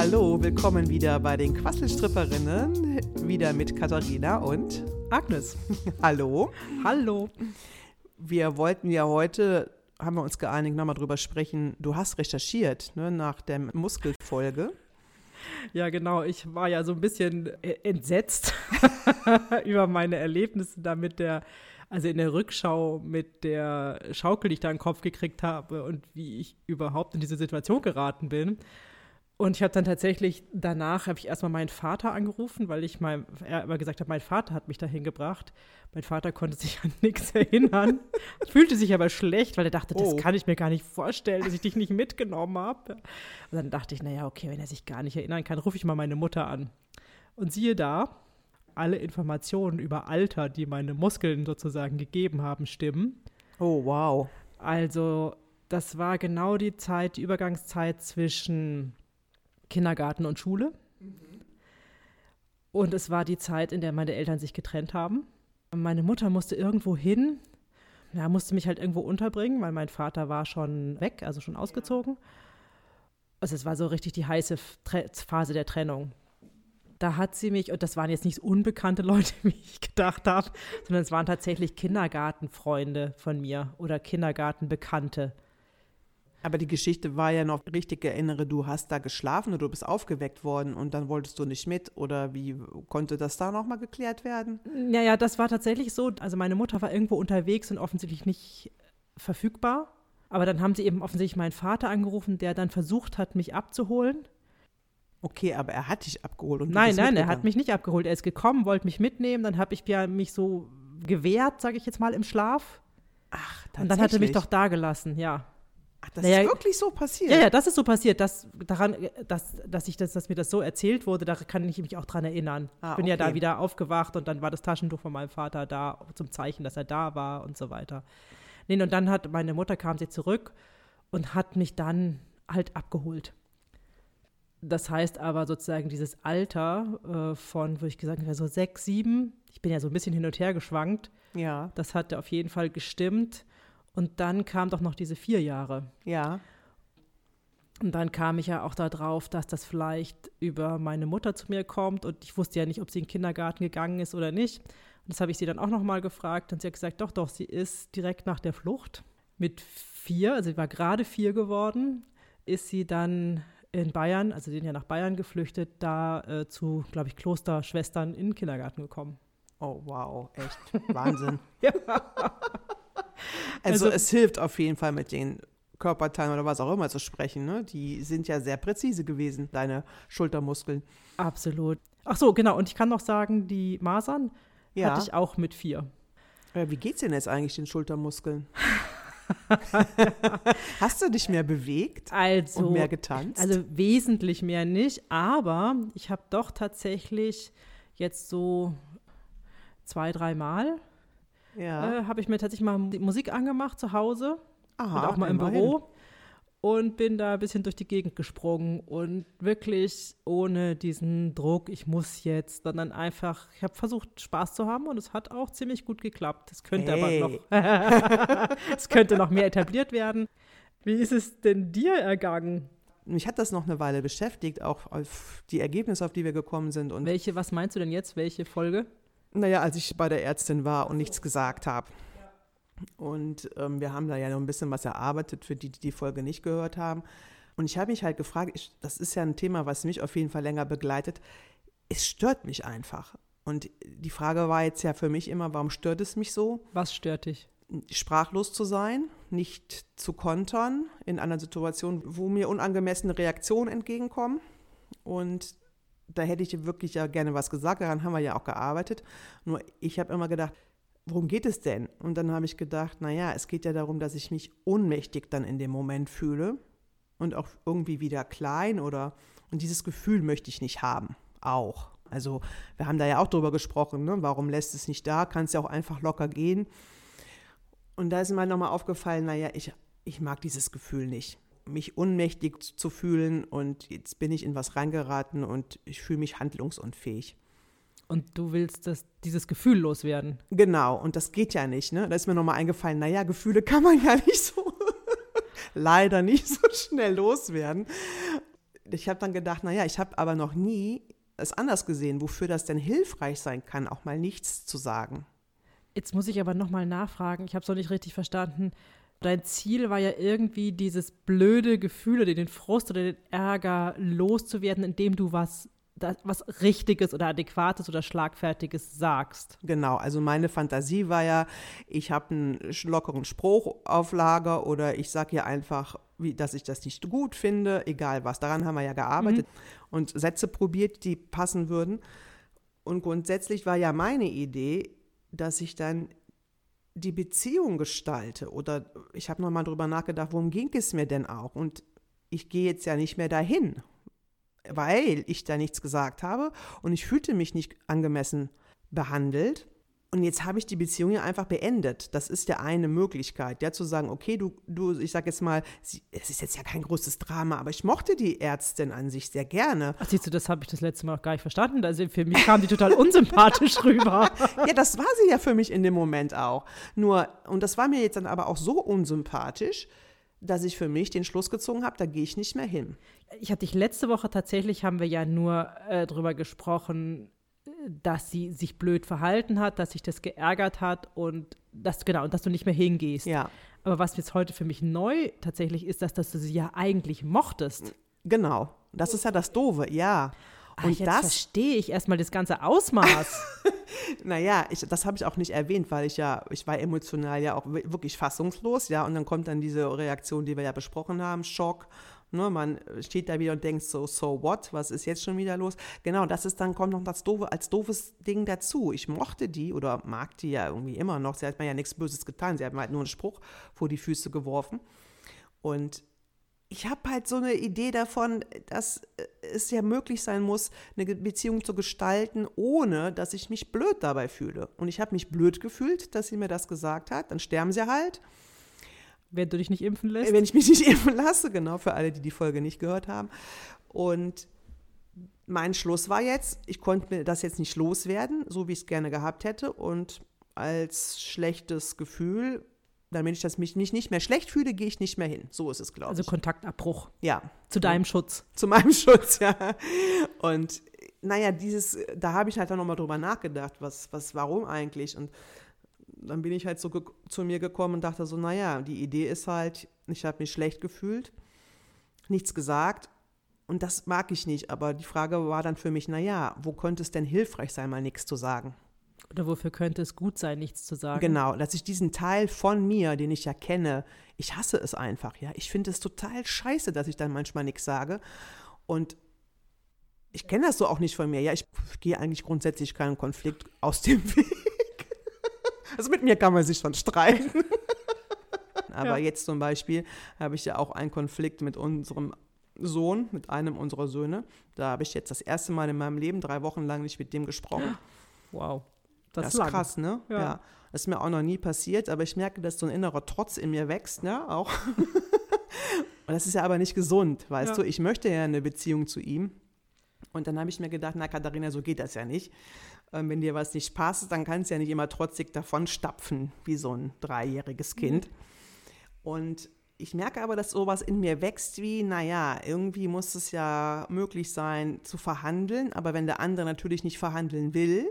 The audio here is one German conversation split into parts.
hallo, willkommen wieder bei den Quasselstripperinnen, wieder mit Katharina und Agnes. hallo. Hallo. Wir wollten ja heute, haben wir uns geeinigt, nochmal drüber sprechen. Du hast recherchiert ne, nach der Muskelfolge. Ja, genau. Ich war ja so ein bisschen äh, entsetzt über meine Erlebnisse da mit der, also in der Rückschau mit der Schaukel, die ich da den Kopf gekriegt habe und wie ich überhaupt in diese Situation geraten bin. Und ich habe dann tatsächlich danach habe ich erstmal meinen Vater angerufen, weil ich mal er immer gesagt habe, mein Vater hat mich dahin gebracht. Mein Vater konnte sich an nichts erinnern, fühlte sich aber schlecht, weil er dachte, das Oh. kann ich mir gar nicht vorstellen, dass ich dich nicht mitgenommen habe. Und dann dachte ich, naja, okay, wenn er sich gar nicht erinnern kann, rufe ich mal meine Mutter an. Und siehe da, alle Informationen über Alter, die meine Muskeln sozusagen gegeben haben, stimmen. Oh, wow. Also, das war genau die Zeit, die Übergangszeit zwischen Kindergarten und Schule. Und es war die Zeit, in der meine Eltern sich getrennt haben. Meine Mutter musste irgendwo hin, ja, musste mich halt irgendwo unterbringen, weil mein Vater war schon weg, also schon ausgezogen. Also es war so richtig die heiße Phase der Trennung. Da hat sie mich, und das waren jetzt nicht unbekannte Leute, wie ich gedacht habe, sondern es waren tatsächlich Kindergartenfreunde von mir oder Kindergartenbekannte. Aber die Geschichte war ja noch richtig, erinnere, du hast da geschlafen oder du bist aufgeweckt worden und dann wolltest du nicht mit oder wie konnte das da nochmal geklärt werden? Ja, ja, das war tatsächlich so. Also meine Mutter war irgendwo unterwegs und offensichtlich nicht verfügbar. Aber dann haben sie eben offensichtlich meinen Vater angerufen, der dann versucht hat, mich abzuholen. Okay, aber er hat dich abgeholt und Nein, nein, er hat mich nicht abgeholt. Er ist gekommen, wollte mich mitnehmen. Dann habe ich ja mich so gewehrt, sage ich jetzt mal, im Schlaf. Ach, Und dann hat er mich tatsächlich? doch da gelassen, ja. Ach, das Naja, ist wirklich so passiert? Ja, ja, das ist so passiert. Das, daran, dass, dass, ich das, dass mir das so erzählt wurde, da kann ich mich auch dran erinnern. Ah, ich bin ja da okay. wieder aufgewacht und dann war das Taschentuch von meinem Vater da zum Zeichen, dass er da war und so weiter. Nee, und dann hat meine Mutter kam sie zurück und hat mich dann halt abgeholt. Das heißt aber sozusagen dieses Alter äh, von, wo ich gesagt habe, so sechs, sieben, ich bin ja so ein bisschen hin und her geschwankt, Ja, das hatte auf jeden Fall gestimmt. Und dann kam doch noch diese vier Jahre. ja. Und dann kam ich ja auch darauf, dass das vielleicht über meine Mutter zu mir kommt und ich wusste ja nicht, ob sie in den Kindergarten gegangen ist oder nicht. Und das habe ich sie dann auch nochmal gefragt und sie hat gesagt, doch, doch, sie ist direkt nach der Flucht mit vier, also sie war gerade vier geworden, ist sie dann in Bayern, also sie sind ja nach Bayern geflüchtet, da äh, zu, glaube ich, Klosterschwestern in den Kindergarten gekommen. Oh, wow, echt Wahnsinn. Ja. Also, Also- es hilft auf jeden Fall mit den Körperteilen oder was auch immer zu sprechen. Ne? Die sind ja sehr präzise gewesen, deine Schultermuskeln. Absolut. Ach so, genau. Und ich kann noch sagen, die Masern Ja. hatte ich auch mit vier. Wie geht's denn jetzt eigentlich den Schultermuskeln? Hast du dich mehr bewegt Also, und mehr getanzt? Also wesentlich mehr nicht, aber ich habe doch tatsächlich jetzt so zwei, dreimal ja. äh, habe ich mir tatsächlich mal die Musik angemacht zu Hause Aha, und auch mal im. Büro und bin da ein bisschen durch die Gegend gesprungen und wirklich ohne diesen Druck, ich muss jetzt, sondern einfach, ich habe versucht, Spaß zu haben und es hat auch ziemlich gut geklappt. Es könnte Hey. aber noch, es könnte noch mehr etabliert werden. Wie ist es denn dir ergangen? Mich hat das noch eine Weile beschäftigt, auch auf die Ergebnisse, auf die wir gekommen sind. Und Welche, was meinst du denn jetzt? Welche Folge? Naja, als ich bei der Ärztin war und nichts gesagt habe. Und ähm, wir haben da ja noch ein bisschen was erarbeitet für die, die die Folge nicht gehört haben. Und ich habe mich halt gefragt, ich, das ist ja ein Thema, was mich auf jeden Fall länger begleitet. Es stört mich einfach. Und die Frage war jetzt ja für mich immer, warum stört es mich so, Was stört dich? sprachlos zu sein, nicht zu kontern in einer Situation, wo mir unangemessene Reaktionen entgegenkommen. Und da hätte ich wirklich ja gerne was gesagt, daran haben wir ja auch gearbeitet. Nur ich habe immer gedacht, worum geht es denn? Und dann habe ich gedacht, naja, es geht ja darum, dass ich mich ohnmächtig dann in dem Moment fühle und auch irgendwie wieder klein oder, und dieses Gefühl möchte ich nicht haben, auch. Also wir haben da ja auch drüber gesprochen, ne? warum lässt es nicht da, kann es ja auch einfach locker gehen. Und da ist mir nochmal aufgefallen, naja, ich, ich mag dieses Gefühl nicht. Mich ohnmächtig zu fühlen und jetzt bin ich in was reingeraten und ich fühle mich handlungsunfähig. Und du willst das, dieses Gefühl loswerden. Genau, und das geht ja nicht. Ne? Da ist mir nochmal eingefallen, naja, Gefühle kann man ja nicht so, leider nicht so schnell loswerden. ich habe dann gedacht, naja, ich habe aber noch nie es anders gesehen, wofür das denn hilfreich sein kann, auch mal nichts zu sagen. Jetzt muss ich aber nochmal nachfragen, ich habe es noch nicht richtig verstanden. Dein Ziel war ja irgendwie dieses blöde Gefühl oder den Frust oder den Ärger loszuwerden, indem du was was Richtiges oder Adäquates oder Schlagfertiges sagst. Genau, also meine Fantasie war ja, ich habe einen lockeren Spruch auf Lager oder ich sage ja einfach, wie, dass ich das nicht gut finde, egal was. Daran haben wir ja gearbeitet mhm. und Sätze probiert, die passen würden. Und grundsätzlich war ja meine Idee, dass ich dann die Beziehung gestalte. Oder ich habe nochmal drüber nachgedacht, worum ging es mir denn auch? Und ich gehe jetzt ja nicht mehr dahin weil ich da nichts gesagt habe und ich fühlte mich nicht angemessen behandelt. Und jetzt habe ich die Beziehung ja einfach beendet. Das ist ja eine Möglichkeit, ja, zu sagen, okay, du, du, ich sage jetzt mal, sie, es ist jetzt ja kein großes Drama, aber ich mochte die Ärztin an sich sehr gerne. Ach, siehst du, das habe ich das letzte Mal auch gar nicht verstanden. Also für mich kam die total unsympathisch rüber. ja, das war sie ja für mich in dem Moment auch. Nur, und das war mir jetzt dann aber auch so unsympathisch, dass ich für mich den Schluss gezogen habe, da gehe ich nicht mehr hin. Ich hatte dich letzte Woche tatsächlich, haben wir ja nur äh, darüber gesprochen, dass sie sich blöd verhalten hat, dass sich das geärgert hat und dass, genau, und dass du nicht mehr hingehst. Ja. Aber was jetzt heute für mich neu tatsächlich ist, dass, dass du sie ja eigentlich mochtest. Genau. Das ist ja das Doofe, ja. Und Ach, jetzt das verstehe ich erstmal das ganze Ausmaß. naja, ich, das habe ich auch nicht erwähnt, weil ich ja, ich war emotional ja auch wirklich fassungslos, ja, und dann kommt dann diese Reaktion, die wir ja besprochen haben, Schock. Ne, man steht da wieder und denkt so, so what, was ist jetzt schon wieder los? Genau, das ist dann, kommt noch das doofe, als doofes Ding dazu. Ich mochte die oder mag die ja irgendwie immer noch. Sie hat mir ja nichts Böses getan. Sie hat mir halt nur einen Spruch vor die Füße geworfen. Und ich habe halt so eine Idee davon, dass es ja möglich sein muss, eine Beziehung zu gestalten, ohne dass ich mich blöd dabei fühle. Und ich habe mich blöd gefühlt, dass sie mir das gesagt hat. Dann sterben sie halt. Wenn du dich nicht impfen lässt? Wenn ich mich nicht impfen lasse, genau, für alle, die die Folge nicht gehört haben. Und mein Schluss war jetzt, ich konnte mir das jetzt nicht loswerden, so wie ich es gerne gehabt hätte. Und als schlechtes Gefühl damit ich das mich nicht, nicht mehr schlecht fühle, gehe ich nicht mehr hin. So ist es, glaube also ich. Also Kontaktabbruch. Ja. Zu deinem Schutz. Zu meinem Schutz, ja. Und naja, dieses, da habe ich halt dann nochmal drüber nachgedacht, was, was, warum eigentlich? Und dann bin ich halt so zu mir gekommen und dachte so, naja, die Idee ist halt, ich habe mich schlecht gefühlt, nichts gesagt und das mag ich nicht. Aber die Frage war dann für mich, naja, wo könnte es denn hilfreich sein, mal nichts zu sagen? Oder wofür könnte es gut sein, nichts zu sagen? Genau, dass ich diesen Teil von mir, den ich ja kenne, ich hasse es einfach, ja. Ich finde es total scheiße, dass ich dann manchmal nichts sage. Und ich kenne das so auch nicht von mir. Ja, ich gehe eigentlich grundsätzlich keinen Konflikt aus dem Weg. Also mit mir kann man sich schon streiten. Aber ja. jetzt zum Beispiel habe ich ja auch einen Konflikt mit unserem Sohn, mit einem unserer Söhne. Da habe ich jetzt das erste Mal in meinem Leben drei Wochen lang nicht mit dem gesprochen. Wow. Das, das ist lang. krass, ne? Ja. ja. Das ist mir auch noch nie passiert, aber ich merke, dass so ein innerer Trotz in mir wächst, ne? Auch. Und das ist ja aber nicht gesund, weißt ja. du? Ich möchte ja eine Beziehung zu ihm. Und dann habe ich mir gedacht, na Katharina, so geht das ja nicht. Ähm, wenn dir was nicht passt, dann kannst du ja nicht immer trotzig davon stapfen, wie so ein dreijähriges Kind. Mhm. Und ich merke aber, dass sowas in mir wächst wie, naja, irgendwie muss es ja möglich sein zu verhandeln, aber wenn der andere natürlich nicht verhandeln will,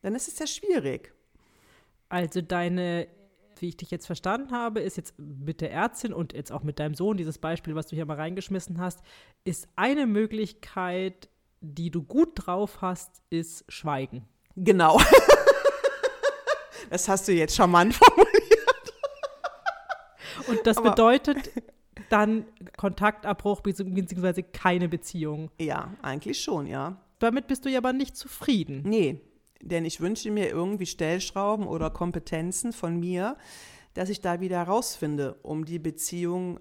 dann ist es ja schwierig. Also deine, wie ich dich jetzt verstanden habe, ist jetzt mit der Ärztin und jetzt auch mit deinem Sohn, dieses Beispiel, was du hier mal reingeschmissen hast, ist eine Möglichkeit, die du gut drauf hast, ist Schweigen. Genau. das hast du jetzt charmant formuliert. Und das Aber bedeutet dann Kontaktabbruch bzw. keine Beziehung. Ja, eigentlich schon, ja. Damit bist du ja aber nicht zufrieden. Nee, denn ich wünsche mir irgendwie Stellschrauben oder Kompetenzen von mir, dass ich da wieder herausfinde, um die Beziehung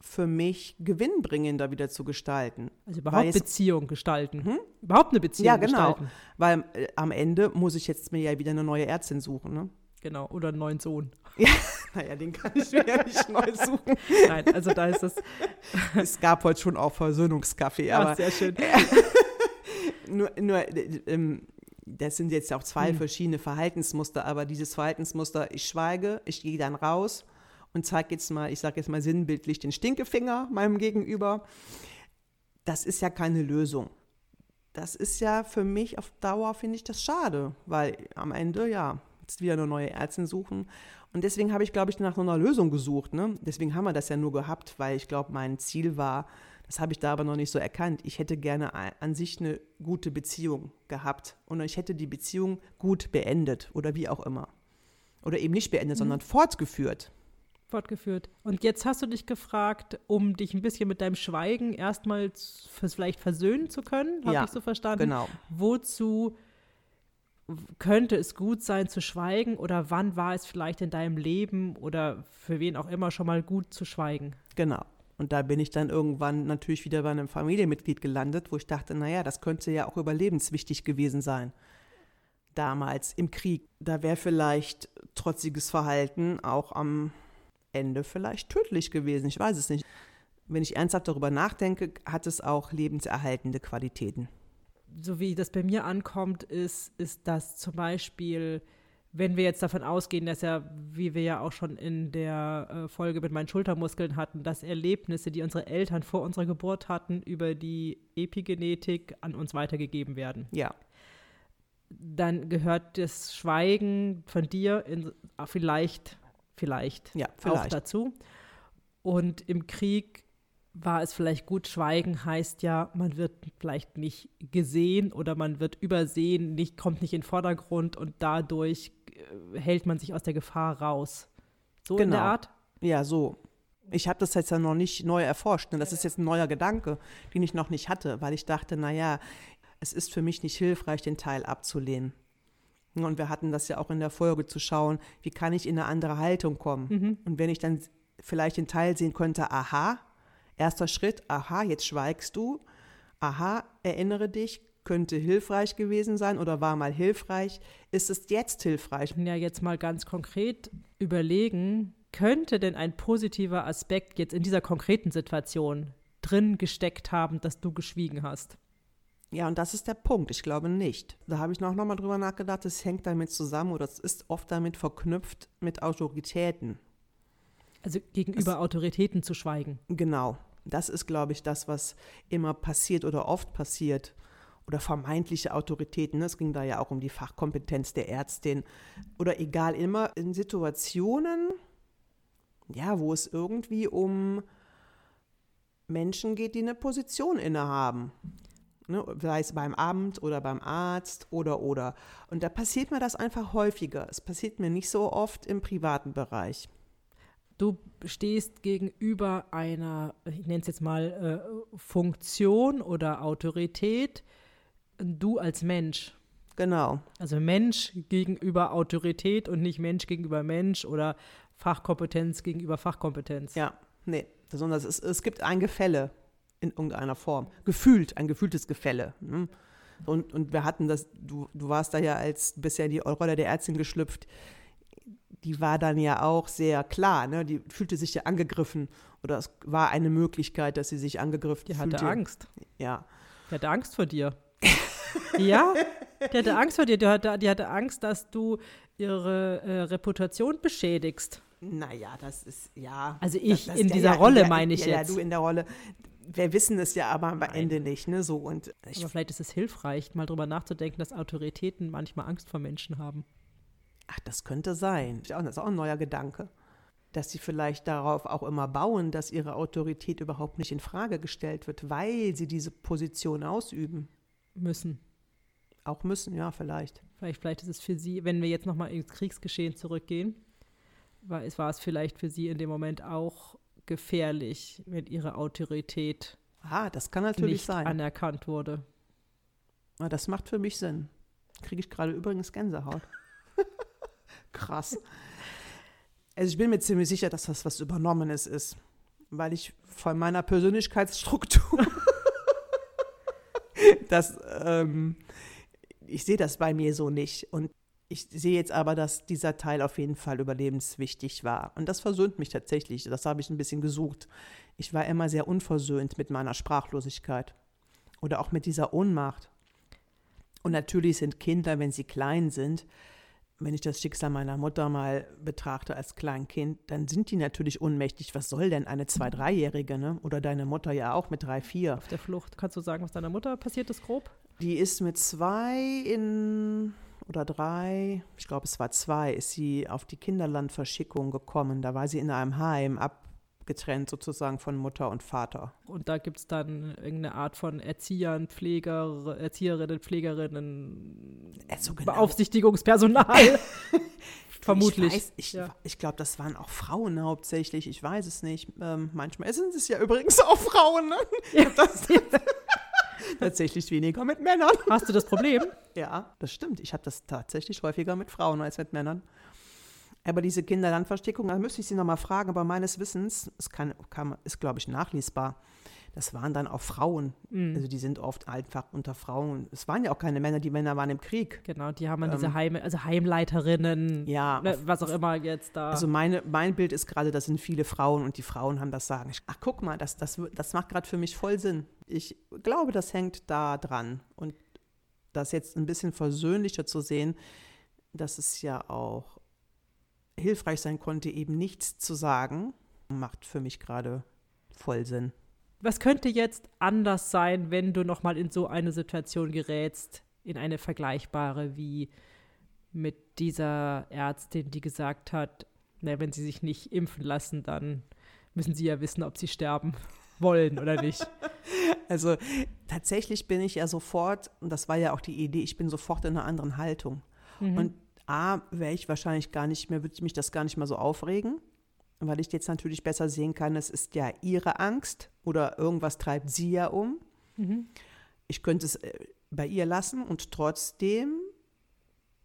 für mich gewinnbringender wieder zu gestalten. Also überhaupt Beziehung gestalten. Hm? Überhaupt eine Beziehung ja, genau, gestalten. Weil äh, am Ende muss ich jetzt mir ja wieder eine neue Ärztin suchen. Ne? Genau, oder einen neuen Sohn. Ja, naja, den kann ich mir ja nicht neu suchen. Nein, also da ist das. es gab heute schon auch Versöhnungskaffee, aber. Ach, sehr schön. nur, nur ähm, das sind jetzt auch zwei mhm. verschiedene Verhaltensmuster, aber dieses Verhaltensmuster, ich schweige, ich gehe dann raus und zeige jetzt mal, ich sage jetzt mal sinnbildlich den Stinkefinger meinem Gegenüber. das ist ja keine Lösung. Das ist ja für mich auf Dauer, finde ich das schade, weil am Ende, ja, jetzt wieder eine neue Ärztin suchen. Und deswegen habe ich, glaube ich, nach so einer Lösung gesucht. Ne? Deswegen haben wir das ja nur gehabt, weil ich glaube, mein Ziel war, das habe ich da aber noch nicht so erkannt. Ich hätte gerne an sich eine gute Beziehung gehabt und ich hätte die Beziehung gut beendet oder wie auch immer. Oder eben nicht beendet, mhm. sondern fortgeführt. Fortgeführt. Und jetzt hast du dich gefragt, um dich ein bisschen mit deinem Schweigen erstmal vielleicht versöhnen zu können, habe ja, ich so verstanden. Genau. Wozu könnte es gut sein zu schweigen oder wann war es vielleicht in deinem Leben oder für wen auch immer schon mal gut zu schweigen? Genau. Und da bin ich dann irgendwann natürlich wieder bei einem Familienmitglied gelandet, wo ich dachte, naja, das könnte ja auch überlebenswichtig gewesen sein. Damals im Krieg, da wäre vielleicht trotziges Verhalten auch am Ende vielleicht tödlich gewesen. Ich weiß es nicht. Wenn ich ernsthaft darüber nachdenke, hat es auch lebenserhaltende Qualitäten so wie das bei mir ankommt, ist, ist dass zum Beispiel, wenn wir jetzt davon ausgehen, dass ja, wie wir ja auch schon in der äh, Folge mit meinen Schultermuskeln hatten, dass Erlebnisse, die unsere Eltern vor unserer Geburt hatten, über die Epigenetik an uns weitergegeben werden. Ja. Dann gehört das Schweigen von dir in, vielleicht, vielleicht, ja, vielleicht. auch dazu. Und im Krieg war es vielleicht gut, Schweigen heißt ja, man wird vielleicht nicht gesehen oder man wird übersehen, nicht, kommt nicht in den Vordergrund und dadurch hält man sich aus der Gefahr raus. So genau. in der genau. Art? Ja, so. Ich habe das jetzt ja noch nicht neu erforscht. Ne? Das ist jetzt ein neuer Gedanke, den ich noch nicht hatte, weil ich dachte, naja, es ist für mich nicht hilfreich, den Teil abzulehnen. Und wir hatten das ja auch in der Folge zu schauen, wie kann ich in eine andere Haltung kommen. Mhm. Und wenn ich dann vielleicht den Teil sehen könnte, aha, Erster Schritt, aha, jetzt schweigst du. Aha, erinnere dich, könnte hilfreich gewesen sein oder war mal hilfreich. Ist es jetzt hilfreich? Ja, jetzt mal ganz konkret überlegen, könnte denn ein positiver Aspekt jetzt in dieser konkreten Situation drin gesteckt haben, dass du geschwiegen hast? Ja, und das ist der Punkt. Ich glaube nicht. Da habe ich noch, noch mal drüber nachgedacht, es hängt damit zusammen oder es ist oft damit verknüpft mit Autoritäten. Also gegenüber das, Autoritäten zu schweigen. Genau. Das ist, glaube ich, das, was immer passiert oder oft passiert. Oder vermeintliche Autoritäten. Es ging da ja auch um die Fachkompetenz der Ärztin. Oder egal, immer in Situationen, ja, wo es irgendwie um Menschen geht, die eine Position innehaben. Ne, sei es beim Amt oder beim Arzt oder oder. Und da passiert mir das einfach häufiger. Es passiert mir nicht so oft im privaten Bereich. Du stehst gegenüber einer, ich nenne es jetzt mal, äh, Funktion oder Autorität, du als Mensch. Genau. Also Mensch gegenüber Autorität und nicht Mensch gegenüber Mensch oder Fachkompetenz gegenüber Fachkompetenz. Ja, nee, sondern es, es gibt ein Gefälle in irgendeiner Form. Gefühlt, ein gefühltes Gefälle. Ne? Und, und wir hatten das, du, du warst da ja als bisher die Rolle der Ärztin geschlüpft die war dann ja auch sehr klar, ne? die fühlte sich ja angegriffen oder es war eine Möglichkeit, dass sie sich angegriffen die fühlte. Die hatte Angst. Ja. Die hatte Angst vor dir. Ja, die hatte Angst vor dir. Die hatte, die hatte Angst, dass du ihre äh, Reputation beschädigst. Naja, das ist, ja. Also ich das, das, in dieser ja, Rolle ja, meine ich ja, jetzt. Ja, du in der Rolle. Wir wissen es ja aber am Nein. Ende nicht, ne? So und aber vielleicht ist es hilfreich, mal drüber nachzudenken, dass Autoritäten manchmal Angst vor Menschen haben. Ach, das könnte sein. Das ist auch ein neuer Gedanke. Dass sie vielleicht darauf auch immer bauen, dass ihre Autorität überhaupt nicht in Frage gestellt wird, weil sie diese Position ausüben. Müssen. Auch müssen, ja, vielleicht. Vielleicht, vielleicht ist es für sie, wenn wir jetzt nochmal ins Kriegsgeschehen zurückgehen, war es, war es vielleicht für sie in dem Moment auch gefährlich, wenn ihre Autorität ah, das kann natürlich nicht sein. anerkannt wurde. Ah, das macht für mich Sinn. Kriege ich gerade übrigens Gänsehaut. Krass. Also ich bin mir ziemlich sicher, dass das was Übernommenes ist, weil ich von meiner Persönlichkeitsstruktur, das, ähm, ich sehe das bei mir so nicht. Und ich sehe jetzt aber, dass dieser Teil auf jeden Fall überlebenswichtig war. Und das versöhnt mich tatsächlich. Das habe ich ein bisschen gesucht. Ich war immer sehr unversöhnt mit meiner Sprachlosigkeit oder auch mit dieser Ohnmacht. Und natürlich sind Kinder, wenn sie klein sind, wenn ich das Schicksal meiner Mutter mal betrachte als Kleinkind, dann sind die natürlich ohnmächtig. Was soll denn eine Zwei-, Dreijährige, ne? Oder deine Mutter ja auch mit drei, vier. Auf der Flucht. Kannst du sagen, was deiner Mutter passiert ist, grob? Die ist mit zwei in oder drei, ich glaube es war zwei, ist sie auf die Kinderlandverschickung gekommen. Da war sie in einem Heim abgetrennt sozusagen von Mutter und Vater. Und da gibt es dann irgendeine Art von Erziehern, Pfleger, Erzieherinnen, Pflegerinnen, Also genau. Beaufsichtigungspersonal. Vermutlich. Ich, weiß, ich, Ja. ich glaube, das waren auch Frauen hauptsächlich. Ich weiß es nicht. Ähm, manchmal sind es ja übrigens auch Frauen. Ne? Hab das tatsächlich weniger mit Männern. Hast du das Problem? Ja, das stimmt. Ich habe das tatsächlich häufiger mit Frauen als mit Männern. Aber diese Kinderlandverstickung, da müsste ich Sie nochmal fragen, aber meines Wissens, es kann, kann, ist, glaube ich, nachlesbar. Das waren dann auch Frauen. Mhm. Also die sind oft einfach unter Frauen. Es waren ja auch keine Männer, die Männer waren im Krieg. Genau, die haben dann diese Heime, also Heimleiterinnen, Ähm. Ja, ne, was auch immer jetzt da. Also meine, mein Bild ist gerade, das sind viele Frauen und die Frauen haben das Sagen. Ich- Ach, guck mal, das, das, das macht gerade für mich voll Sinn. Ich glaube, das hängt da dran. Und das jetzt ein bisschen versöhnlicher zu sehen, dass es ja auch hilfreich sein konnte, eben nichts zu sagen, macht für mich gerade voll Sinn. Was könnte jetzt anders sein, wenn du nochmal in so eine Situation gerätst, in eine vergleichbare wie mit dieser Ärztin, die gesagt hat, na, wenn sie sich nicht impfen lassen, dann müssen sie ja wissen, ob sie sterben wollen oder nicht. Also tatsächlich bin ich ja sofort, und das war ja auch die Idee, ich bin sofort in einer anderen Haltung. Und A, wäre ich wahrscheinlich gar nicht mehr, würde mich das gar nicht mehr so aufregen, weil ich jetzt natürlich besser sehen kann, es ist ja ihre Angst oder irgendwas treibt sie ja um. Ich könnte es äh, bei ihr lassen und trotzdem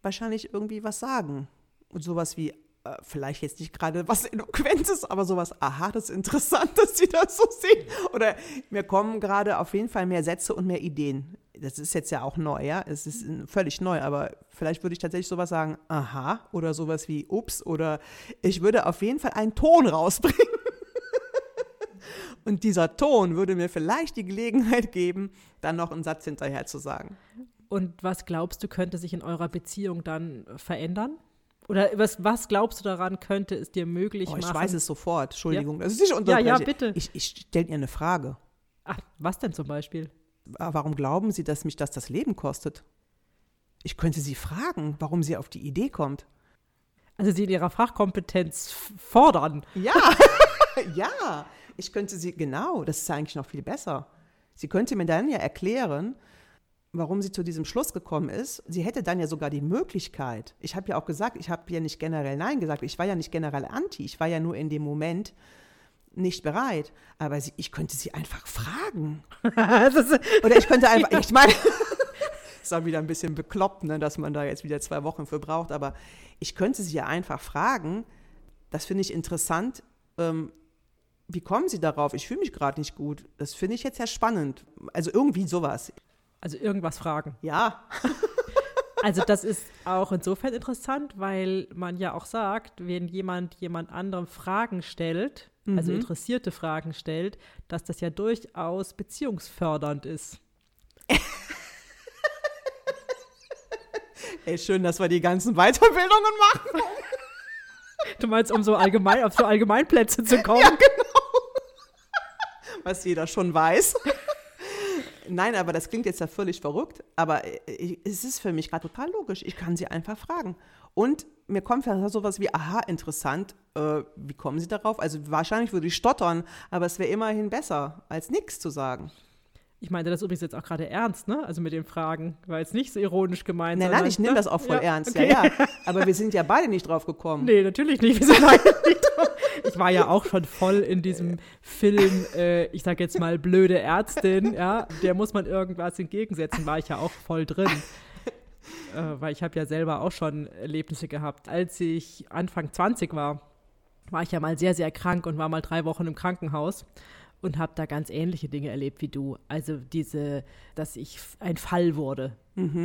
wahrscheinlich irgendwie was sagen. Und sowas wie, äh, vielleicht jetzt nicht gerade was Eloquentes, aber sowas, aha, das ist interessant, dass sie das so sehen. Oder mir kommen gerade auf jeden Fall mehr Sätze und mehr Ideen. Das ist jetzt ja auch neu, ja, es ist völlig neu, aber vielleicht würde ich tatsächlich sowas sagen, aha, oder sowas wie, ups, oder ich würde auf jeden Fall einen Ton rausbringen. Und dieser Ton würde mir vielleicht die Gelegenheit geben, dann noch einen Satz hinterher zu sagen. Und was glaubst du, könnte sich in eurer Beziehung dann verändern? Oder was, was glaubst du daran, könnte es dir möglich Oh, ich machen? weiß es sofort, Entschuldigung, dass ich dich Ja, unterbreche. ja, bitte. Ich, ich stelle dir eine Frage. Ach, was denn zum Beispiel? Ah, Warum glauben Sie, dass mich das das Leben kostet? Ich könnte Sie fragen, warum sie auf die Idee kommt. Also sie in ihrer Fachkompetenz fordern. Ja, ja, ich könnte sie, genau, das ist eigentlich noch viel besser. Sie könnte mir dann ja erklären, warum sie zu diesem Schluss gekommen ist. Sie hätte dann ja sogar die Möglichkeit, ich habe ja auch gesagt, ich habe ja nicht generell Nein gesagt, ich war ja nicht generell anti, ich war ja nur in dem Moment nicht bereit. Aber sie, ich könnte sie einfach fragen. Das ist- Oder ich könnte einfach, ich meine, ist auch wieder ein bisschen bekloppt, ne, dass man da jetzt wieder zwei Wochen für braucht, aber ich könnte sie ja einfach fragen, das finde ich interessant, ähm, wie kommen Sie darauf? Ich fühle mich gerade nicht gut. Das finde ich jetzt ja spannend. Also irgendwie sowas. also irgendwas fragen. Ja, Also das ist auch insofern interessant, weil man ja auch sagt, wenn jemand jemand anderem Fragen stellt, also interessierte Fragen stellt, dass das ja durchaus beziehungsfördernd ist. ey, schön, dass wir die ganzen Weiterbildungen machen. Du meinst, um so allgemein auf so Allgemeinplätze zu kommen? was jeder schon weiß. Nein, aber das klingt jetzt ja völlig verrückt, aber äh, es ist für mich gerade total logisch. Ich kann sie einfach fragen. Und mir kommt sowas wie, aha, interessant, äh, wie kommen Sie darauf? Also wahrscheinlich würde ich stottern, aber es wäre immerhin besser, als nichts zu sagen. Ich meine das übrigens jetzt auch gerade ernst, ne? Also mit den Fragen. War jetzt nicht so ironisch gemeint. Nein, nein, ich nehme ne? das auch voll Ja, ernst, okay. ja, ja. Aber wir sind ja beide nicht drauf gekommen. Nee, natürlich nicht. Wir sind beide nicht drauf. Ich war ja auch schon voll in diesem Film, äh, ich sag jetzt mal blöde Ärztin, ja, der muss man irgendwas entgegensetzen, war ich ja auch voll drin. Äh, weil ich habe ja selber auch schon Erlebnisse gehabt. Als ich Anfang 20 war, war ich ja mal sehr, sehr krank und war mal drei Wochen im Krankenhaus und habe da ganz ähnliche Dinge erlebt wie du. Also diese, dass ich ein Fall wurde.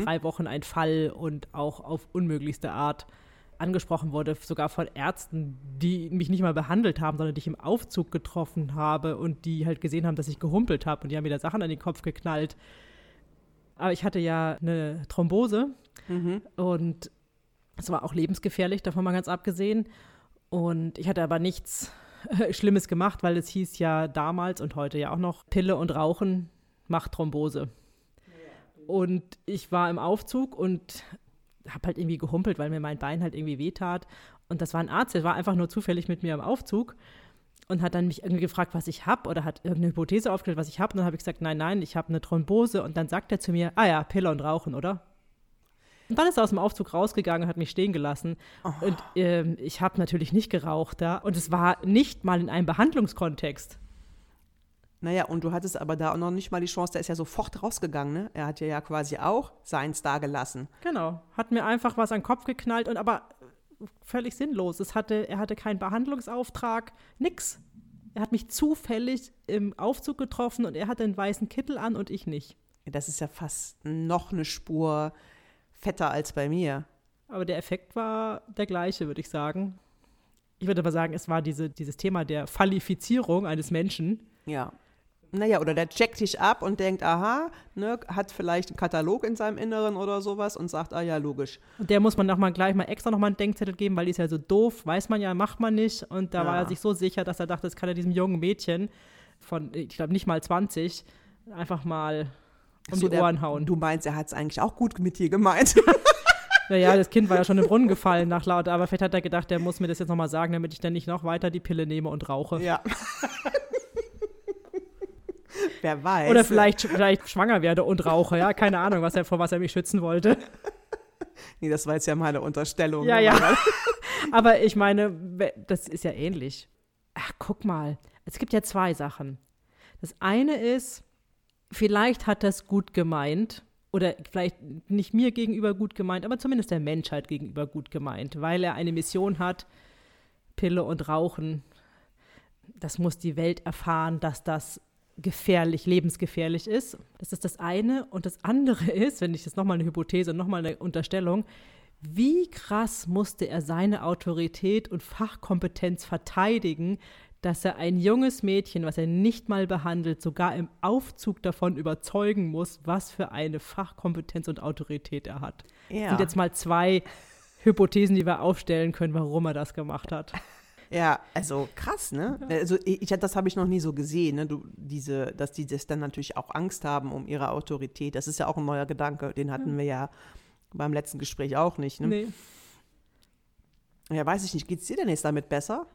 Drei Wochen ein Fall und auch auf unmöglichste Art angesprochen wurde, sogar von Ärzten, die mich nicht mal behandelt haben, sondern die ich im Aufzug getroffen habe und die halt gesehen haben, dass ich gehumpelt habe und die haben mir da Sachen an den Kopf geknallt. Aber ich hatte ja eine Thrombose und Es war auch lebensgefährlich, davon mal ganz abgesehen. Und ich hatte aber nichts Schlimmes gemacht, weil es hieß ja damals und heute ja auch noch, Pille und Rauchen macht Thrombose. Und ich war im Aufzug und habe halt irgendwie gehumpelt, weil mir mein Bein halt irgendwie wehtat. Und das war ein Arzt, der war einfach nur zufällig mit mir im Aufzug und hat dann mich irgendwie gefragt, was ich habe oder hat irgendeine Hypothese aufgestellt, was ich habe. Und dann habe ich gesagt, nein, nein, ich habe eine Thrombose. Und dann sagt er zu mir, ah ja, Pille und Rauchen, oder? Und dann ist er aus dem Aufzug rausgegangen und hat mich stehen gelassen. Oh. Und ähm, ich habe natürlich nicht geraucht da. Und es war nicht mal in einem Behandlungskontext. Naja, und du hattest aber da auch noch nicht mal die Chance, der ist ja sofort rausgegangen, ne? Er hat ja quasi auch seins da gelassen. Genau. Hat mir einfach was an den Kopf geknallt und aber völlig sinnlos. Es hatte, er hatte keinen Behandlungsauftrag, nix. Er hat mich zufällig im Aufzug getroffen und er hatte einen weißen Kittel an und ich nicht. Das ist ja fast noch eine Spur fetter als bei mir. Aber der Effekt war der gleiche, würde ich sagen. Ich würde aber sagen, es war diese, dieses Thema der Fallifizierung eines Menschen. Ja. Naja, oder der checkt dich ab und denkt, aha, ne, hat vielleicht einen Katalog in seinem Inneren oder sowas und sagt, ah ja, logisch. Und der muss man noch mal gleich mal extra noch mal einen Denkzettel geben, weil die ist ja so doof, weiß man ja, macht man nicht. Und da ja. war er sich so sicher, dass er dachte, das kann er diesem jungen Mädchen von, ich glaube, nicht mal 20, einfach mal um so, die Ohren hauen. Du meinst, er hat es eigentlich auch gut mit dir gemeint. Naja, das Kind war ja schon im Brunnen gefallen nach laut, aber vielleicht hat er gedacht, der muss mir das jetzt nochmal sagen, damit ich dann nicht noch weiter die Pille nehme und rauche. Ja. Wer weiß. Oder vielleicht, vielleicht schwanger werde und rauche, ja. Keine Ahnung, was er, vor was er mich schützen wollte. Nee, das war jetzt ja meine Unterstellung. Ja, ja. Aber ich meine, das ist ja ähnlich. Ach, guck mal. Es gibt ja zwei Sachen. Das eine ist, vielleicht hat das gut gemeint oder vielleicht nicht mir gegenüber gut gemeint, aber zumindest der Menschheit gegenüber gut gemeint, weil er eine Mission hat, Pille und Rauchen. Das muss die Welt erfahren, dass das gefährlich, lebensgefährlich ist. Das ist das eine. Und das andere ist, wenn ich jetzt nochmal eine Hypothese, nochmal eine Unterstellung, wie krass musste er seine Autorität und Fachkompetenz verteidigen, dass er ein junges Mädchen, was er nicht mal behandelt, sogar im Aufzug davon überzeugen muss, was für eine Fachkompetenz und Autorität er hat. Ja. Das sind jetzt mal zwei Hypothesen, die wir aufstellen können, warum er das gemacht hat. Ja, also krass, ne? Also ich, das habe ich noch nie so gesehen, ne? Du, diese, dass die das dann natürlich auch Angst haben um ihre Autorität. Das ist ja auch ein neuer Gedanke, den hatten wir ja beim letzten Gespräch auch nicht, ne? Nee. Ja, weiß ich nicht. Geht es dir denn jetzt damit besser?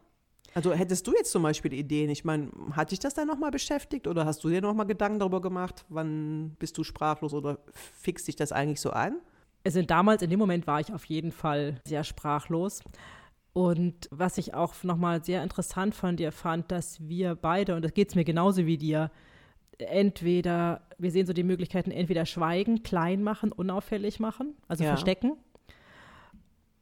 Also hättest du jetzt zum Beispiel Ideen? Ich meine, hat dich das dann nochmal beschäftigt oder hast du dir nochmal Gedanken darüber gemacht? Wann bist du sprachlos oder fixt dich das eigentlich so an? Also damals, in dem Moment war ich auf jeden Fall sehr sprachlos. Und was ich auch nochmal sehr interessant von dir fand, dass wir beide, und das geht es mir genauso wie dir, entweder, wir sehen so die Möglichkeiten, entweder schweigen, klein machen, unauffällig machen, also ja. verstecken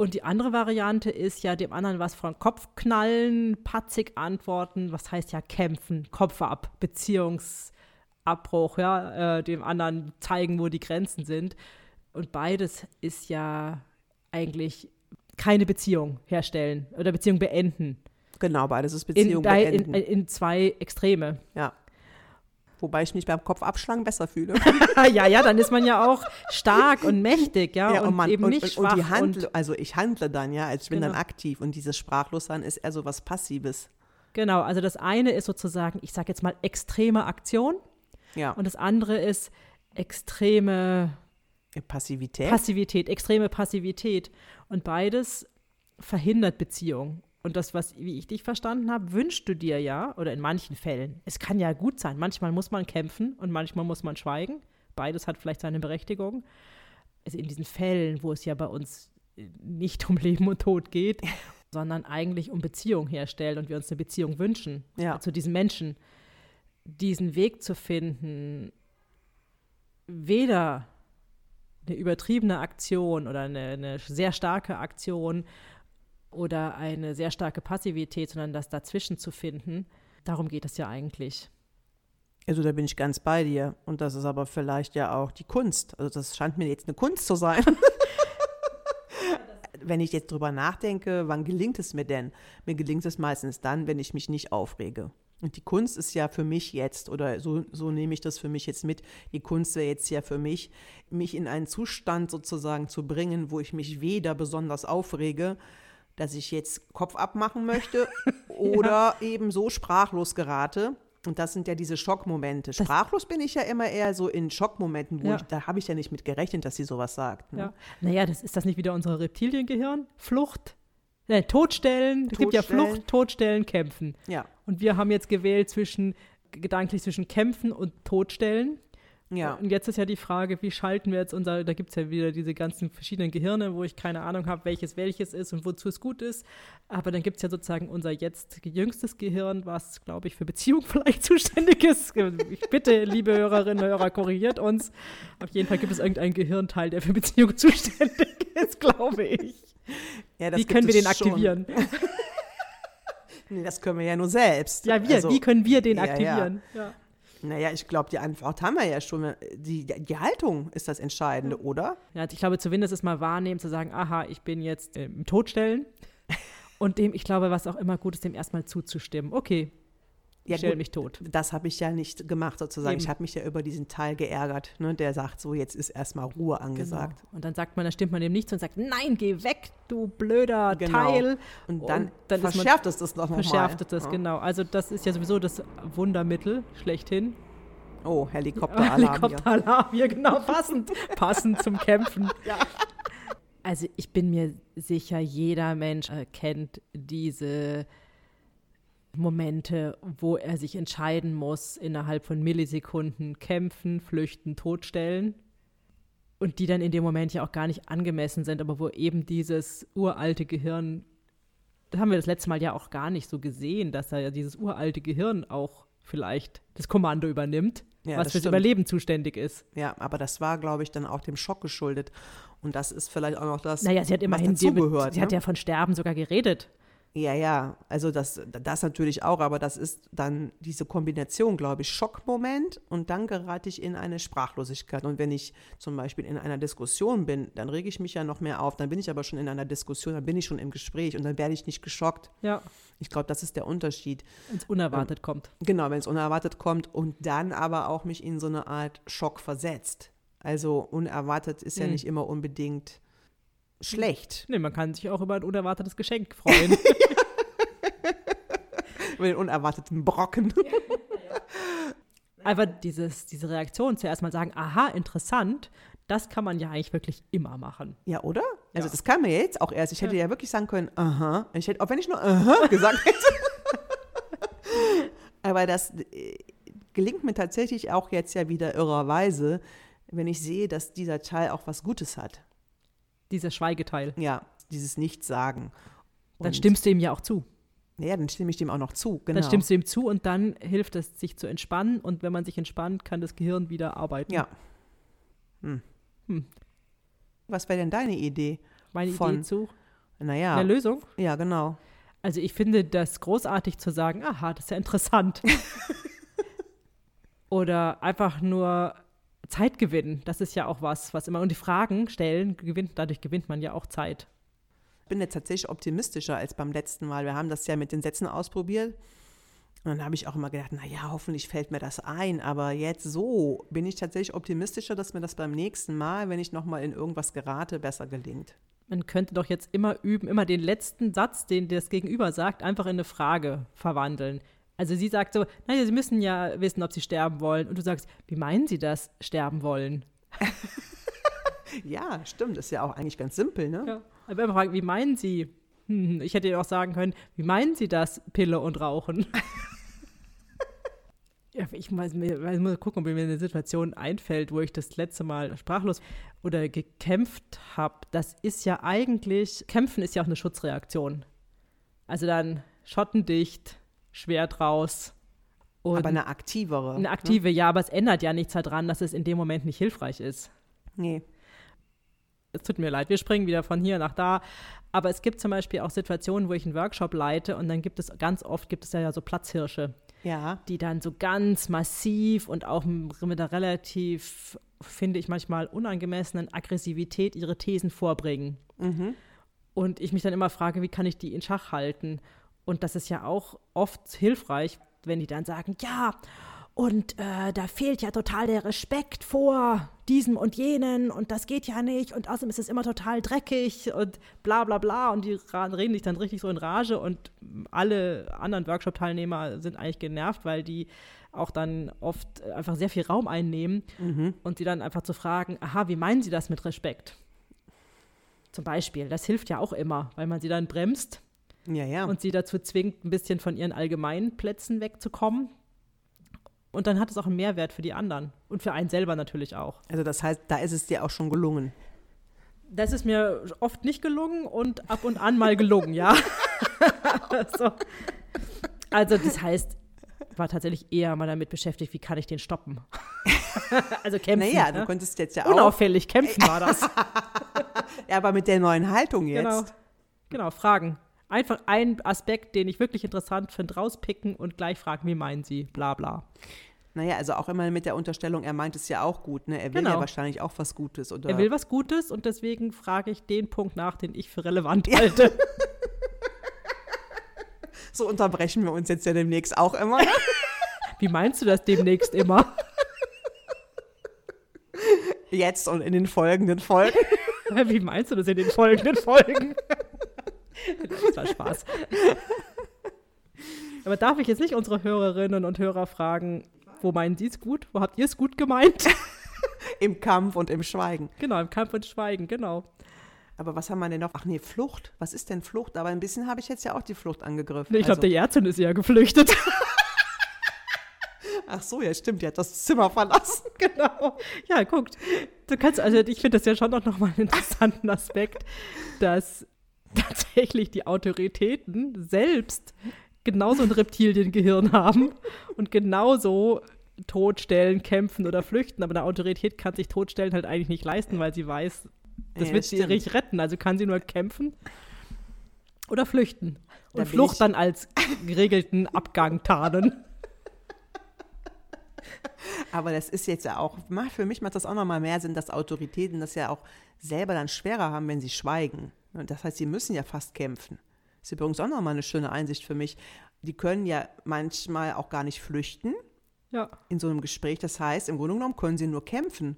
und die andere Variante ist ja dem anderen was von Kopf knallen, patzig antworten, was heißt ja kämpfen, Kopf ab, Beziehungsabbruch, ja, äh, dem anderen zeigen, wo die Grenzen sind. Und beides ist ja eigentlich keine Beziehung herstellen oder Beziehung beenden. Genau, beides ist Beziehung in, beenden. In, in, zwei Extreme. Ja. Wobei ich mich beim Kopf abschlagen besser fühle. ja, ja, dann ist man ja auch stark und mächtig, ja, ja und, und, man, eben und, nicht und, schwach. Und die Handl also ich handle dann, ja, als ich bin genau. dann aktiv und dieses Sprachlossein ist eher so was Passives. Genau, also das eine ist sozusagen, ich sage jetzt mal, extreme Aktion. Ja. Und das andere ist extreme Passivität. Passivität, extreme Passivität. Und beides verhindert Beziehung. Und das, was, wie ich dich verstanden habe, wünschst du dir ja, oder in manchen Fällen, es kann ja gut sein, manchmal muss man kämpfen und manchmal muss man schweigen. Beides hat vielleicht seine Berechtigung. Also in diesen Fällen, wo es ja bei uns nicht um Leben und Tod geht, sondern eigentlich um Beziehung herstellen und wir uns eine Beziehung wünschen ja. zu diesen Menschen, diesen Weg zu finden, weder eine übertriebene Aktion oder eine, eine sehr starke Aktion oder eine sehr starke Passivität, sondern das dazwischen zu finden. Darum geht es ja eigentlich. Also da bin ich ganz bei dir. Und das ist aber vielleicht ja auch die Kunst. Also das scheint mir jetzt eine Kunst zu sein. wenn ich jetzt drüber nachdenke, wann gelingt es mir denn? Mir gelingt es meistens dann, wenn ich mich nicht aufrege. Und die Kunst ist ja für mich jetzt, oder so, so nehme ich das für mich jetzt mit, die Kunst wäre jetzt ja für mich, mich in einen Zustand sozusagen zu bringen, wo ich mich weder besonders aufrege, dass ich jetzt Kopf abmachen möchte oder ja. eben so sprachlos gerate. Und das sind ja diese Schockmomente. Sprachlos bin ich ja immer eher so in Schockmomenten, wo ja. ich, da habe ich ja nicht mit gerechnet, dass sie sowas sagt. Ne? Ja. Naja, das ist das nicht wieder unser Reptiliengehirn? Flucht, äh, Todstellen, es gibt ja Flucht, Todstellen, Kämpfen. Ja. Und wir haben jetzt gewählt zwischen, gedanklich zwischen Kämpfen und Todstellen. Ja. Und jetzt ist ja die Frage, wie schalten wir jetzt unser, da gibt es ja wieder diese ganzen verschiedenen Gehirne, wo ich keine Ahnung habe, welches welches ist und wozu es gut ist. Aber dann gibt es ja sozusagen unser jetzt jüngstes Gehirn, was, glaube ich, für Beziehung vielleicht zuständig ist. Ich bitte, liebe Hörerinnen und Hörer, korrigiert uns. Auf jeden Fall gibt es irgendeinen Gehirnteil, der für Beziehung zuständig ist, glaube ich. Ja, wie können wir den aktivieren? nee, das können wir ja nur selbst. Ja, wir, also, wie können wir den aktivieren? Ja. ja. Naja, ich glaube, die Antwort haben wir ja schon. Die, die Haltung ist das Entscheidende, ja. oder? Ja, ich glaube, zumindest ist mal wahrnehmen, zu sagen, aha, ich bin jetzt im Todstellen. Und dem, ich glaube, was auch immer gut ist, dem erstmal zuzustimmen. Okay, ja, stell mich tot. Das habe ich ja nicht gemacht sozusagen. Eben. Ich habe mich ja über diesen Teil geärgert, ne, der sagt, so jetzt ist erstmal Ruhe genau. angesagt. Genau. Und dann sagt man, da stimmt man dem nicht zu und sagt, nein, geh weg, du blöder genau. Teil. Und dann, und dann verschärft es das noch mal. Verschärft es das, ja. genau. Also das ist ja sowieso das Wundermittel schlechthin. Oh, Helikopteralarm. Helikopteralarm hier, genau, passend. passend zum Kämpfen. Ja. Also ich bin mir sicher, jeder Mensch kennt diese Momente, wo er sich entscheiden muss, innerhalb von Millisekunden kämpfen, flüchten, totstellen. Und die dann in dem Moment ja auch gar nicht angemessen sind, aber wo eben dieses uralte Gehirn, das haben wir das letzte Mal ja auch gar nicht so gesehen, dass da ja dieses uralte Gehirn auch vielleicht das Kommando übernimmt, ja, was fürs. Überleben zuständig ist. Ja, aber das war, glaube ich, dann auch dem Schock geschuldet. Und das ist vielleicht auch noch das, naja, sie hat immerhin was dazugehört. Sie ne? hat ja von Sterben sogar geredet. Ja, ja, also das, das natürlich auch, aber das ist dann diese Kombination, glaube ich, Schockmoment und dann gerate ich in eine Sprachlosigkeit. Und wenn ich zum Beispiel in einer Diskussion bin, dann rege ich mich ja noch mehr auf, dann bin ich aber schon in einer Diskussion, dann bin ich schon im Gespräch und dann werde ich nicht geschockt. Ja. Ich glaube, das ist der Unterschied. Wenn es unerwartet ähm, kommt. Genau, wenn es unerwartet kommt und dann aber auch mich in so eine Art Schock versetzt. Also unerwartet ist mhm. ja nicht immer unbedingt schlecht. Nee, man kann sich auch über ein unerwartetes Geschenk freuen. über den unerwarteten Brocken. Einfach dieses, diese Reaktion zuerst mal sagen, aha, interessant, das kann man ja eigentlich wirklich immer machen. Ja, oder? Also ja. das kann man jetzt auch erst. Ich hätte ja, ja wirklich sagen können, aha. Ich hätte, auch wenn ich nur aha gesagt hätte. Aber das äh, gelingt mir tatsächlich auch jetzt ja wieder irrerweise, wenn ich sehe, dass dieser Teil auch was Gutes hat. Dieser Schweigeteil. Ja, dieses Nichtsagen. Und dann stimmst du ihm ja auch zu. Ja, dann stimme ich dem auch noch zu. Genau. Dann stimmst du ihm zu und dann hilft es, sich zu entspannen. Und wenn man sich entspannt, kann das Gehirn wieder arbeiten. Ja. Hm. Hm. Was wäre denn deine Idee? Meine von, Idee zu naja, einer Lösung? Ja, genau. Also ich finde das großartig zu sagen, aha, das ist ja interessant. Oder einfach nur Zeit gewinnen, das ist ja auch was, was immer. Und die Fragen stellen, gewinnt, dadurch gewinnt man ja auch Zeit. Ich bin jetzt tatsächlich optimistischer als beim letzten Mal. Wir haben das ja mit den Sätzen ausprobiert. Und dann habe ich auch immer gedacht, naja, hoffentlich fällt mir das ein. Aber jetzt so bin ich tatsächlich optimistischer, dass mir das beim nächsten Mal, wenn ich nochmal in irgendwas gerate, besser gelingt. Man könnte doch jetzt immer üben, immer den letzten Satz, den das Gegenüber sagt, einfach in eine Frage verwandeln. Also sie sagt so, naja, Sie müssen ja wissen, ob Sie sterben wollen. Und du sagst, wie meinen Sie das, sterben wollen? ja, stimmt. Das ist ja auch eigentlich ganz simpel, ne? Ja. Aber immer fragen, wie meinen Sie? Hm, ich hätte ihr auch sagen können, wie meinen Sie das, Pille und Rauchen? ja, ich muss, ich muss gucken, ob mir eine Situation einfällt, wo ich das letzte Mal sprachlos oder gekämpft habe. Das ist ja eigentlich, kämpfen ist ja auch eine Schutzreaktion. Also dann schottendicht, Schwert raus. Und aber eine aktivere. Eine ne? aktive, ne? ja, aber es ändert ja nichts daran, dass es in dem Moment nicht hilfreich ist. Nee. Es tut mir leid, wir springen wieder von hier nach da. Aber es gibt zum Beispiel auch Situationen, wo ich einen Workshop leite und dann gibt es ganz oft gibt es ja so Platzhirsche. Ja. Die dann so ganz massiv und auch mit einer relativ, finde ich manchmal, unangemessenen Aggressivität ihre Thesen vorbringen. Mhm. Und ich mich dann immer frage, wie kann ich die in Schach halten? Und das ist ja auch oft hilfreich, wenn die dann sagen, ja, und äh, da fehlt ja total der Respekt vor diesem und jenen und das geht ja nicht und außerdem ist es immer total dreckig und bla bla bla und die reden sich dann richtig so in Rage und alle anderen Workshop-Teilnehmer sind eigentlich genervt, weil die auch dann oft einfach sehr viel Raum einnehmen mhm. und sie dann einfach zu fragen, aha, wie meinen Sie das mit Respekt? Zum Beispiel, das hilft ja auch immer, weil man sie dann bremst ja, ja. und sie dazu zwingt, ein bisschen von ihren allgemeinen Plätzen wegzukommen. Und dann hat es auch einen Mehrwert für die anderen und für einen selber natürlich auch. Also das heißt, da ist es dir auch schon gelungen. Das ist mir oft nicht gelungen und ab und an mal gelungen, ja. so. Also das heißt, war tatsächlich eher mal damit beschäftigt, wie kann ich den stoppen. also kämpfen. Naja, ne? du könntest jetzt ja auch. Unauffällig kämpfen war das. ja, aber mit der neuen Haltung jetzt. Genau, genau Fragen. Einfach einen Aspekt, den ich wirklich interessant finde, rauspicken und gleich fragen, wie meinen Sie, bla bla. Naja, also auch immer mit der Unterstellung, er meint es ja auch gut, ne? Er will genau. ja wahrscheinlich auch was Gutes. Oder? Er will was Gutes und deswegen frage ich den Punkt nach, den ich für relevant ja. halte. so unterbrechen wir uns jetzt ja demnächst auch immer. Wie meinst du das demnächst immer? Jetzt und in den folgenden Folgen. Wie meinst du das in den folgenden Folgen? Das war Spaß. Aber darf ich jetzt nicht unsere Hörerinnen und Hörer fragen, wo meinen Sie es gut? Wo habt ihr es gut gemeint? Im Kampf und im Schweigen. Genau, im Kampf und Schweigen, genau. Aber was haben wir denn noch? Ach nee, Flucht. Was ist denn Flucht? Aber ein bisschen habe ich jetzt ja auch die Flucht angegriffen. Nee, ich glaube, also. die Ärztin ist ja geflüchtet. Ach so, ja, stimmt, die hat das Zimmer verlassen. genau. Ja, guckt. Du kannst, also ich finde das ja schon auch nochmal einen interessanten Aspekt, dass tatsächlich die Autoritäten selbst genauso ein Reptiliengehirn haben und genauso totstellen, kämpfen oder flüchten. Aber eine Autorität kann sich totstellen halt eigentlich nicht leisten, weil sie weiß, das ja, wird sie nicht retten. Also kann sie nur kämpfen oder flüchten. Und da Flucht dann als geregelten Abgang tarnen. Aber das ist jetzt ja auch, für mich macht das auch nochmal mehr Sinn, dass Autoritäten das ja auch selber dann schwerer haben, wenn sie schweigen. Das heißt, sie müssen ja fast kämpfen. Das ist übrigens auch nochmal eine schöne Einsicht für mich. Die können ja manchmal auch gar nicht flüchten ja. in so einem Gespräch. Das heißt, im Grunde genommen können sie nur kämpfen.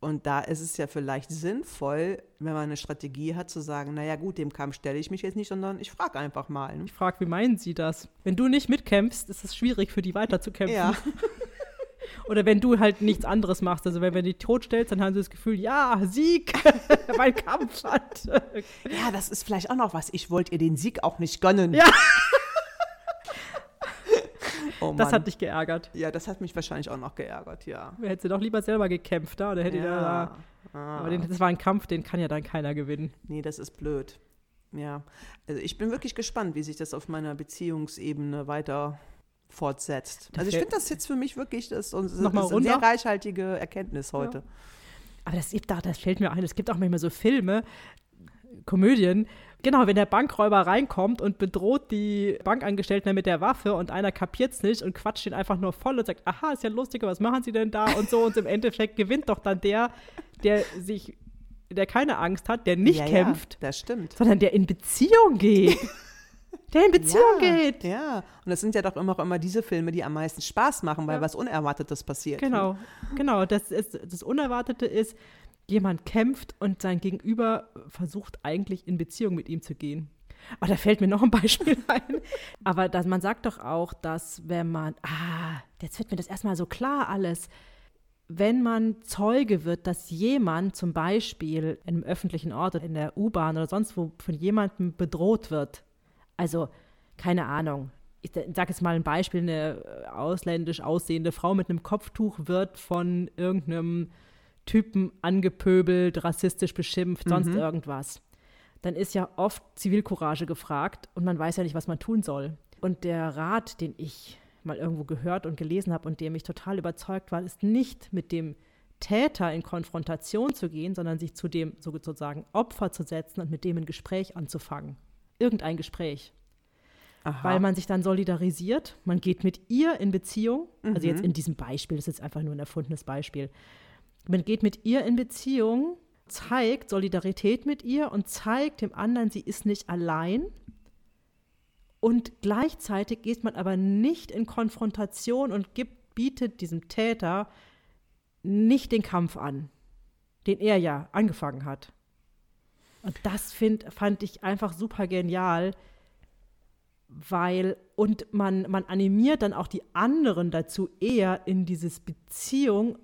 Und da ist es ja vielleicht sinnvoll, wenn man eine Strategie hat, zu sagen, naja gut, dem Kampf stelle ich mich jetzt nicht, sondern ich frage einfach mal. Ne? Ich frage, wie meinen Sie das? Wenn du nicht mitkämpfst, ist es schwierig für die weiterzukämpfen. Ja. Oder wenn du halt nichts anderes machst. Also wenn wir die totstellst, dann haben sie das Gefühl, ja, Sieg, mein Kampf hat. ja, das ist vielleicht auch noch was. Ich wollte ihr den Sieg auch nicht gönnen. Ja. oh das hat dich geärgert. Ja, das hat mich wahrscheinlich auch noch geärgert, ja. Wer hätte doch lieber selber gekämpft, da? Oder hätte ja. da, ah. Aber den, das war ein Kampf, den kann ja dann keiner gewinnen. Nee, das ist blöd. Ja, also ich bin wirklich gespannt, wie sich das auf meiner Beziehungsebene weiter fortsetzt. also ich finde das jetzt für mich wirklich das, das ist eine sehr reichhaltige Erkenntnis heute. Ja. Aber das gibt auch, das fällt mir ein, es gibt auch manchmal so Filme, Komödien, genau, wenn der Bankräuber reinkommt und bedroht die Bankangestellten mit der Waffe und einer kapiert es nicht und quatscht ihn einfach nur voll und sagt, aha, ist ja lustig, was machen sie denn da und so und im Endeffekt gewinnt doch dann der, der sich, der keine Angst hat, der nicht ja, kämpft, ja, das stimmt. sondern der in Beziehung geht. der in Beziehung ja, geht. Ja, und das sind ja doch immer, immer diese Filme, die am meisten Spaß machen, weil ja. was Unerwartetes passiert. Genau, genau. Das, ist, das Unerwartete ist, jemand kämpft und sein Gegenüber versucht eigentlich in Beziehung mit ihm zu gehen. Aber da fällt mir noch ein Beispiel ein. Aber das, man sagt doch auch, dass wenn man, ah, jetzt wird mir das erstmal so klar alles, wenn man Zeuge wird, dass jemand zum Beispiel in einem öffentlichen Ort oder in der U-Bahn oder sonst wo von jemandem bedroht wird, also, keine Ahnung. Ich sage jetzt mal ein Beispiel: Eine äh, ausländisch aussehende Frau mit einem Kopftuch wird von irgendeinem Typen angepöbelt, rassistisch beschimpft, sonst mhm. irgendwas. Dann ist ja oft Zivilcourage gefragt und man weiß ja nicht, was man tun soll. Und der Rat, den ich mal irgendwo gehört und gelesen habe und der mich total überzeugt war, ist nicht mit dem Täter in Konfrontation zu gehen, sondern sich zu dem sozusagen Opfer zu setzen und mit dem ein Gespräch anzufangen irgendein Gespräch. Aha. Weil man sich dann solidarisiert, man geht mit ihr in Beziehung, mhm. also jetzt mhm. in diesem Beispiel, das ist jetzt einfach nur ein erfundenes Beispiel. Man geht mit ihr in Beziehung, zeigt Solidarität mit ihr und zeigt dem anderen, sie ist nicht allein Und gleichzeitig geht man aber nicht in Konfrontation und gibt, bietet diesem Täter nicht den Kampf an, den er ja angefangen hat. Und das find, fand ich einfach super genial, weil, und man, man animiert dann auch die anderen dazu, eher in dieses Beziehung,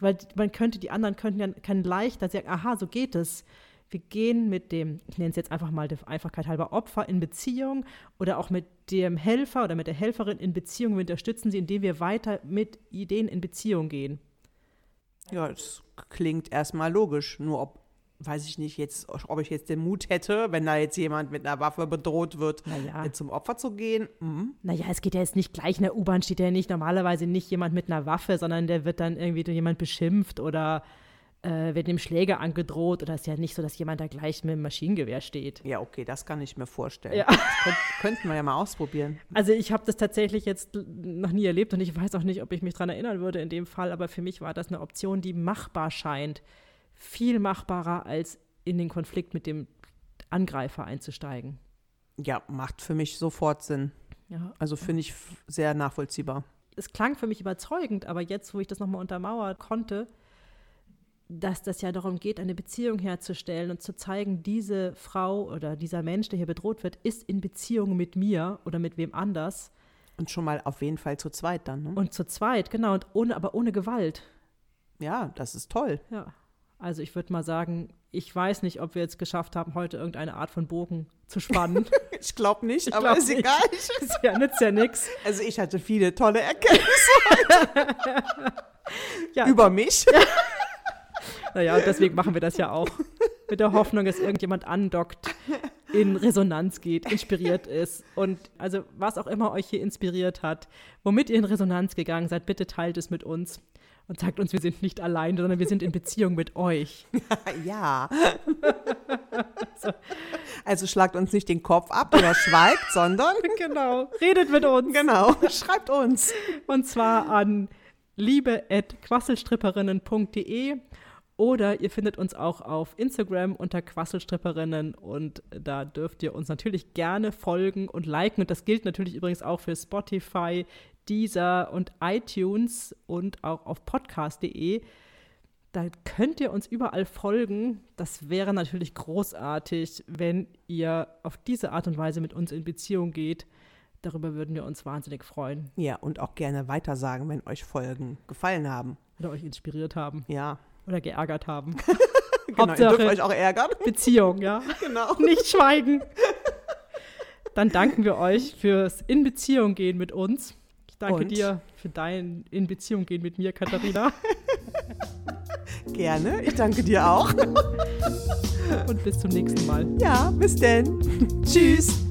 weil man könnte, die anderen könnten ja können leichter sagen, aha, so geht es. Wir gehen mit dem, ich nenne es jetzt einfach mal der Einfachkeit halber Opfer in Beziehung oder auch mit dem Helfer oder mit der Helferin in Beziehung. Wir unterstützen sie, indem wir weiter mit Ideen in Beziehung gehen. Ja, das klingt erstmal logisch. Nur ob, weiß ich nicht, jetzt, ob ich jetzt den Mut hätte, wenn da jetzt jemand mit einer Waffe bedroht wird, Naja. äh, zum Opfer zu gehen. Mhm. Naja, es geht ja jetzt nicht gleich in der U-Bahn, steht ja nicht normalerweise nicht jemand mit einer Waffe, sondern der wird dann irgendwie durch jemand beschimpft oder äh, wird dem Schläger angedroht oder es ist ja nicht so, dass jemand da gleich mit dem Maschinengewehr steht. Ja, okay, das kann ich mir vorstellen. Ja. Das könnt, könnten wir ja mal ausprobieren. Also ich habe das tatsächlich jetzt noch nie erlebt und ich weiß auch nicht, ob ich mich daran erinnern würde in dem Fall, aber für mich war das eine Option, die machbar scheint. Viel machbarer als in den Konflikt mit dem Angreifer einzusteigen. Ja, macht für mich sofort Sinn. Ja. Also finde ich sehr nachvollziehbar. es klang für mich überzeugend, aber jetzt, wo ich das nochmal untermauern konnte, dass das ja darum geht, eine Beziehung herzustellen und zu zeigen, diese Frau oder dieser Mensch, der hier bedroht wird, ist in Beziehung mit mir oder mit wem anders Und schon mal auf jeden Fall zu zweit dann. Ne? und zu zweit, genau, und ohne, aber ohne Gewalt. ja, das ist toll. Ja. Also ich würde mal sagen, ich weiß nicht, ob wir jetzt geschafft haben, heute irgendeine Art von Bogen zu spannen. Ich glaube nicht, Ich aber glaub ist nicht. egal. ist ja, nützt ja nichts. Also ich hatte viele tolle Erkenntnisse Ja, über mich. Naja, und deswegen machen wir das ja auch. Mit der Hoffnung, dass irgendjemand andockt, in Resonanz geht, inspiriert ist. Und also, was auch immer euch hier inspiriert hat, womit ihr in Resonanz gegangen seid, bitte teilt es mit uns und sagt uns, wir sind nicht allein, sondern wir sind in Beziehung mit euch. ja. Also schlagt uns nicht den Kopf ab oder schweigt, sondern Genau. Redet mit uns. genau, schreibt uns. Und zwar an liebe.quasselstripperinnen.de oder ihr findet uns auch auf Instagram unter Quasselstripperinnen und da dürft ihr uns natürlich gerne folgen und liken. Und das gilt natürlich übrigens auch für Spotify, Deezer und iTunes und auch auf podcast.de. Da könnt ihr uns überall folgen. Das wäre natürlich großartig, wenn ihr auf diese Art und Weise mit uns in Beziehung geht. Darüber würden wir uns wahnsinnig freuen Ja, und auch gerne weitersagen, wenn euch Folgen gefallen haben. oder euch inspiriert haben Ja, oder geärgert haben. genau. Ihr Hauptsache- dürft euch auch ärgern. Beziehung, ja. Genau. Nicht schweigen. Dann danken wir euch fürs In Beziehung gehen mit uns. Ich danke Und? dir für dein In Beziehung gehen mit mir, Katharina. Gerne. Ich danke dir auch. Und bis zum nächsten Mal. Ja, bis denn. Tschüss.